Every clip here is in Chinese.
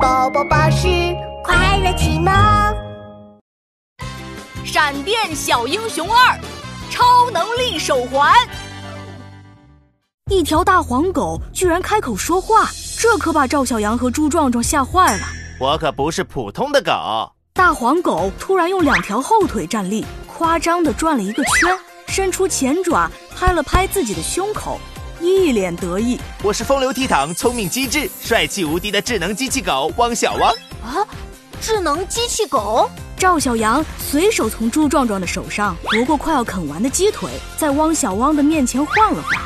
宝宝巴士快乐启蒙，闪电小英雄二，超能力手环。一条大黄狗居然开口说话，这可把赵小阳和朱壮壮吓坏了。我可不是普通的狗。大黄狗突然用两条后腿站立，夸张地转了一个圈，伸出前爪拍了拍自己的胸口。一脸得意，我是风流倜傥、聪明机智、帅气无敌的智能机器狗汪小汪啊！智能机器狗赵小阳随手从朱壮壮的手上夺过快要啃完的鸡腿，在汪小汪的面前晃了晃。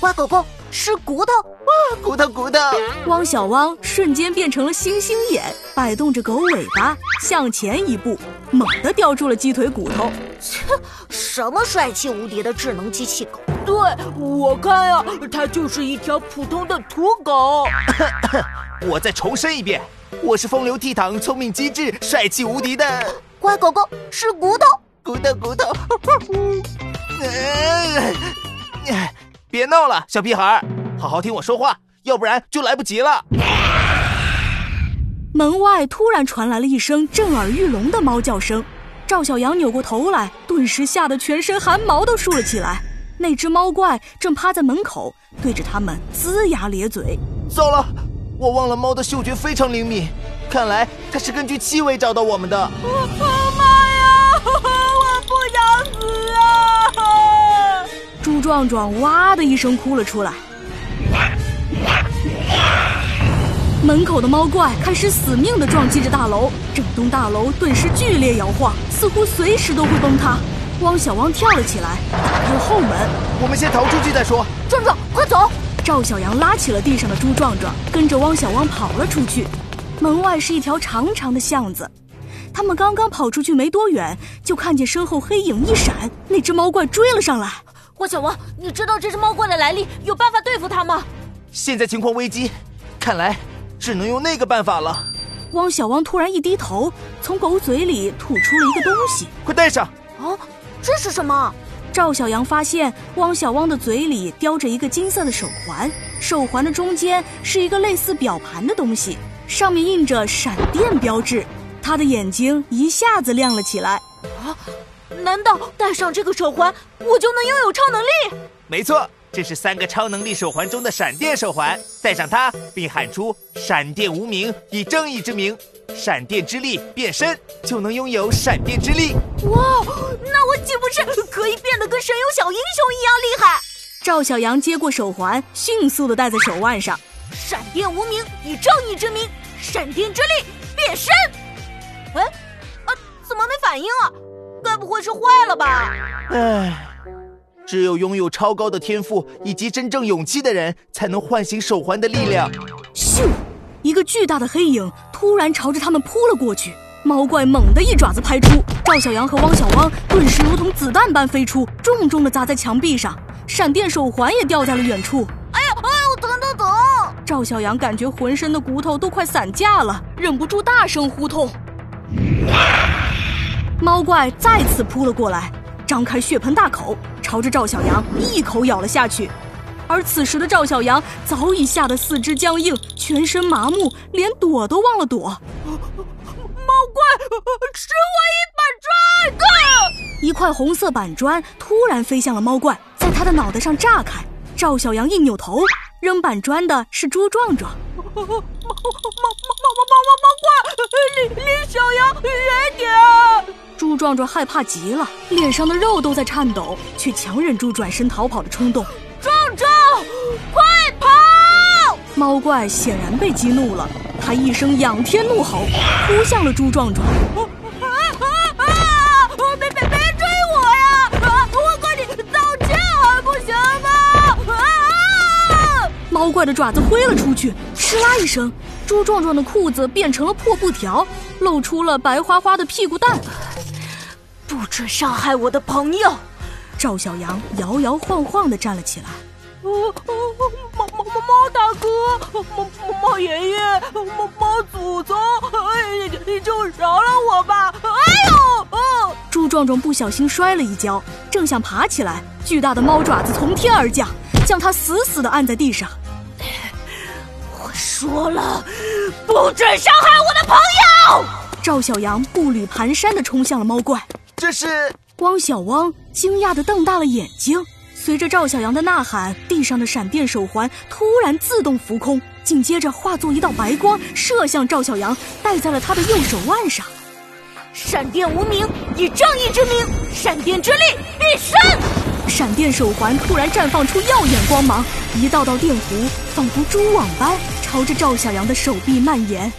乖狗狗吃骨头，啊，骨头骨头！汪小汪瞬间变成了星星眼，摆动着狗尾巴向前一步，猛地叼住了鸡腿骨头。切，什么帅气无敌的智能机器狗？对我看呀，它就是一条普通的土狗。我再重申一遍，我是风流倜傥、聪明机智、帅气无敌的 乖狗狗，吃骨头，骨头骨头。别闹了，小屁孩，好好听我说话，要不然就来不及了。门外突然传来了一声震耳欲聋的猫叫声，赵小阳扭过头来，顿时吓得全身汗毛都竖了起来。那只猫怪正趴在门口，对着他们龇牙咧嘴。糟了，我忘了猫的嗅觉非常灵敏，看来它是根据气味找到我们的。妈呀！壮壮哇的一声哭了出来。门口的猫怪开始死命地撞击着大楼，整栋大楼顿时剧烈摇晃，似乎随时都会崩塌。汪小汪跳了起来，打开了后门。我们先逃出去再说。壮壮，快走！赵小阳拉起了地上的猪壮壮，跟着汪小汪跑了出去。门外是一条长长的巷子，他们刚刚跑出去没多远，就看见身后黑影一闪，那只猫怪追了上来。汪小汪，你知道这只猫怪的来历，有办法对付它吗？现在情况危机，看来只能用那个办法了。汪小汪突然一低头，从狗嘴里吐出了一个东西，快戴上！啊！这是什么？赵小阳发现汪小汪的嘴里叼着一个金色的手环，手环的中间是一个类似表盘的东西，上面印着闪电标志。他的眼睛一下子亮了起来。啊！难道戴上这个手环，我就能拥有超能力？没错，这是三个超能力手环中的闪电手环。戴上它，并喊出“闪电无名，以正义之名”。闪电之力变身就能拥有闪电之力，哇！那我岂不是可以变得跟神勇小英雄一样厉害？赵小阳接过手环，迅速的戴在手腕上。闪电无名，以正义之名，闪电之力变身。哎，啊，怎么没反应啊？该不会是坏了吧？唉，只有拥有超高的天赋以及真正勇气的人，才能唤醒手环的力量。咻！一个巨大的黑影突然朝着他们扑了过去，猫怪猛地一爪子拍出，赵小阳和汪小汪顿时如同子弹般飞出，重重地砸在墙壁上，闪电手环也掉在了远处。哎呀哎呦，疼疼疼！赵小阳感觉浑身的骨头都快散架了，忍不住大声呼痛。猫怪再次扑了过来，张开血盆大口，朝着赵小阳一口咬了下去。而此时的赵小阳早已吓得四肢僵硬，全身麻木，连躲都忘了躲。猫怪，吃我一板砖！一块红色板砖突然飞向了猫怪，在他的脑袋上炸开。赵小阳一扭头，扔板砖的是猪壮壮。猫猫猫猫猫猫猫怪，离离小阳远点！猪壮壮害怕极了，脸上的肉都在颤抖，却强忍住转身逃跑的冲动。壮壮快跑！猫怪显然被激怒了，他一声仰天怒吼，扑向了猪壮壮。啊啊啊！别别别追我呀！啊！我和你道歉还不行吗？啊！猫怪的爪子挥了出去，哧啦一声，猪壮壮的裤子变成了破布条，露出了白花花的屁股蛋。不准伤害我的朋友！赵小阳摇摇晃晃的站了起来。哦哦，猫猫猫猫大哥，猫猫猫爷爷，猫猫祖宗，哎，你就饶了我吧！哎呦，哦！猪壮壮不小心摔了一跤，正想爬起来，巨大的猫爪子从天而降，将他死死的按在地上。我。说了，不准伤害我的朋友！赵小阳步履蹒跚的冲向了猫怪。这是汪小汪惊讶地瞪大了眼睛。随着赵小阳的呐喊，地上的闪电手环突然自动浮空，紧接着化作一道白光，射向赵小阳，戴在了他的右手腕上。闪电无名，以正义之名，闪电之力必胜！闪电手环突然绽放出耀眼光芒，一道道电弧仿佛蛛网般朝着赵小阳的手臂蔓延。